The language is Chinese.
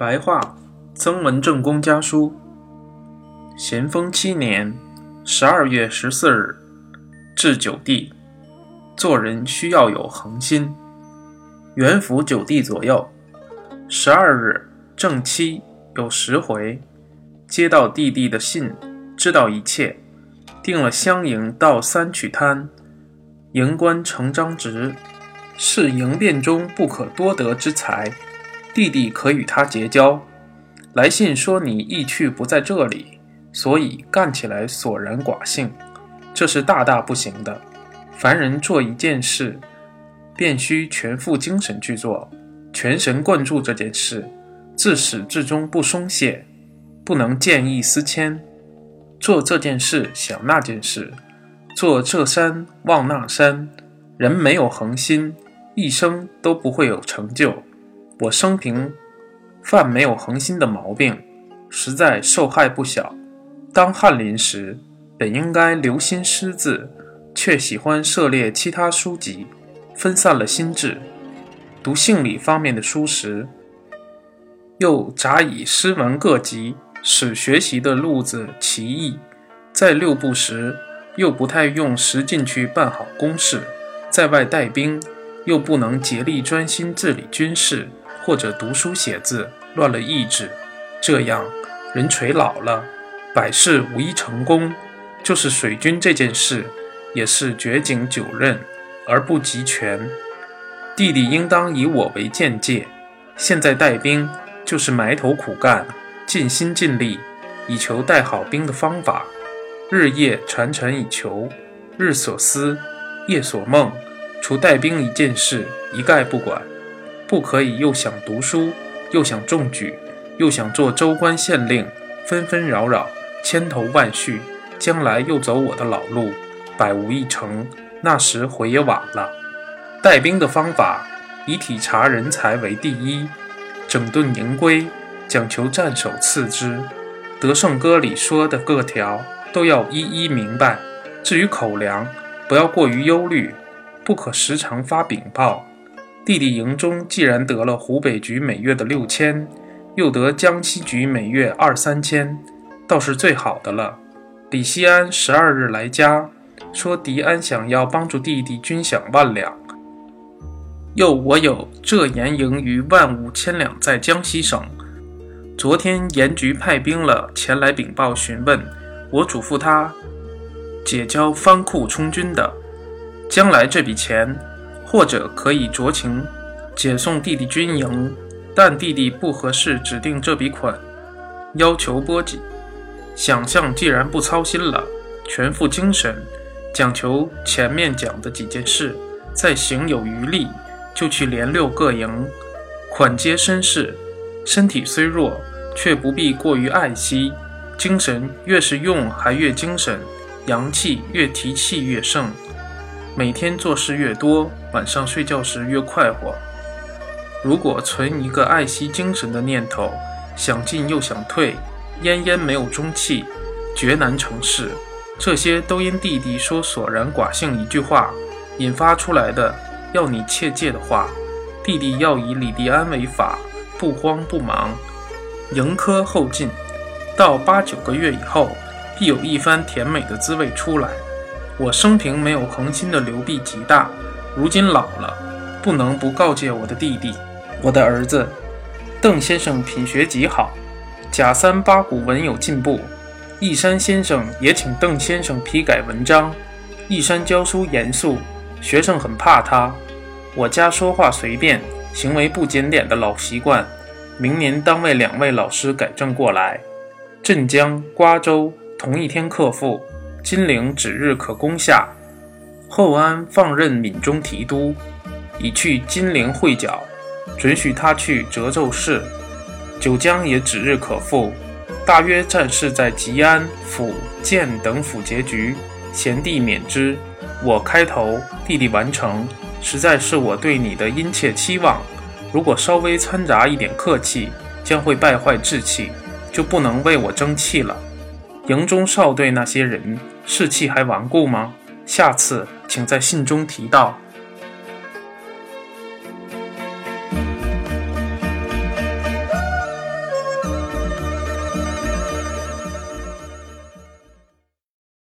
白话，曾文正公家书。咸丰七年十二月十四日，至九地。做人需要有恒心。元府九地左右。十二日正七有十回，接到弟弟的信，知道一切，定了相迎到三曲滩。营官成张直，是营变中不可多得之才。弟弟可与他结交。来信说你意趣不在这里，所以干起来索然寡幸，这是大大不行的。凡人做一件事，便需全副精神去做，全神贯注这件事，自始至终不松懈，不能见异思迁。做这件事想那件事，做这山望那山，人没有恒心，一生都不会有成就。我生平犯没有恒心的毛病，实在受害不小。当翰林时，本应该留心识字，却喜欢涉猎其他书籍，分散了心智。读性理方面的书时，又杂以诗文各集，使学习的路子奇异。在六部时，又不太用时进去办好公事，在外带兵，又不能竭力专心治理军事。或者读书写字乱了意志，这样人垂老了，百事无一成功。就是水军这件事，也是绝景久任而不及全。弟弟应当以我为鉴戒，现在带兵就是埋头苦干，尽心尽力，以求带好兵的方法。日夜沉沉以求，日所思，夜所梦，除带兵一件事，一概不管。不可以又想读书，又想中举，又想做州官县令，纷纷扰扰，千头万绪，将来又走我的老路，百无一成。那时回也晚了。带兵的方法，以体察人才为第一，整顿营规，讲求战守次之。《德胜歌》里说的各条都要一一明白。至于口粮，不要过于忧虑，不可时常发禀报。弟弟营中既然得了湖北局每月的六千，又得江西局每月二三千，倒是最好的了。李希安十二日来家，说狄安想要帮助弟弟军饷万两，又我有浙盐营余万五千两在江西省。昨天盐局派兵了前来禀报询问，我嘱咐他解交藩库充军的，将来这笔钱。或者可以酌情解送弟弟军营，但弟弟不合适指定这笔款，要求拨给。想象既然不操心了，全副精神，讲求前面讲的几件事，再行有余力，就去连六各营，款皆绅士，身体虽弱，却不必过于爱惜，精神越是用还越精神，阳气越提气越盛。每天做事越多，晚上睡觉时越快活。如果存一个爱惜精神的念头，想进又想退，奄奄没有中气，绝难成事。这些都因弟弟说“索然寡幸”一句话引发出来的，要你切戒的话。弟弟要以李迪安为法，不慌不忙，迎科后进，到八九个月以后，必有一番甜美的滋味出来。我生平没有恒心的流弊极大，如今老了，不能不告诫我的弟弟，我的儿子，邓先生品学极好，甲三八股文有进步。义山先生也请邓先生批改文章。义山教书严肃，学生很怕他。我家说话随便，行为不检点的老习惯，明年当为两位老师改正过来。镇江、瓜州同一天克复。金陵指日可攻下，后安放任闽中提督，已去金陵会剿，准许他去折奏事。九江也指日可复，大约战事在吉安、府、建等府结局，贤弟免之。我开头，弟弟完成，实在是我对你的殷切期望。如果稍微掺杂一点客气，将会败坏志气，就不能为我争气了。营中少队那些人士气还顽固吗？下次请在信中提到。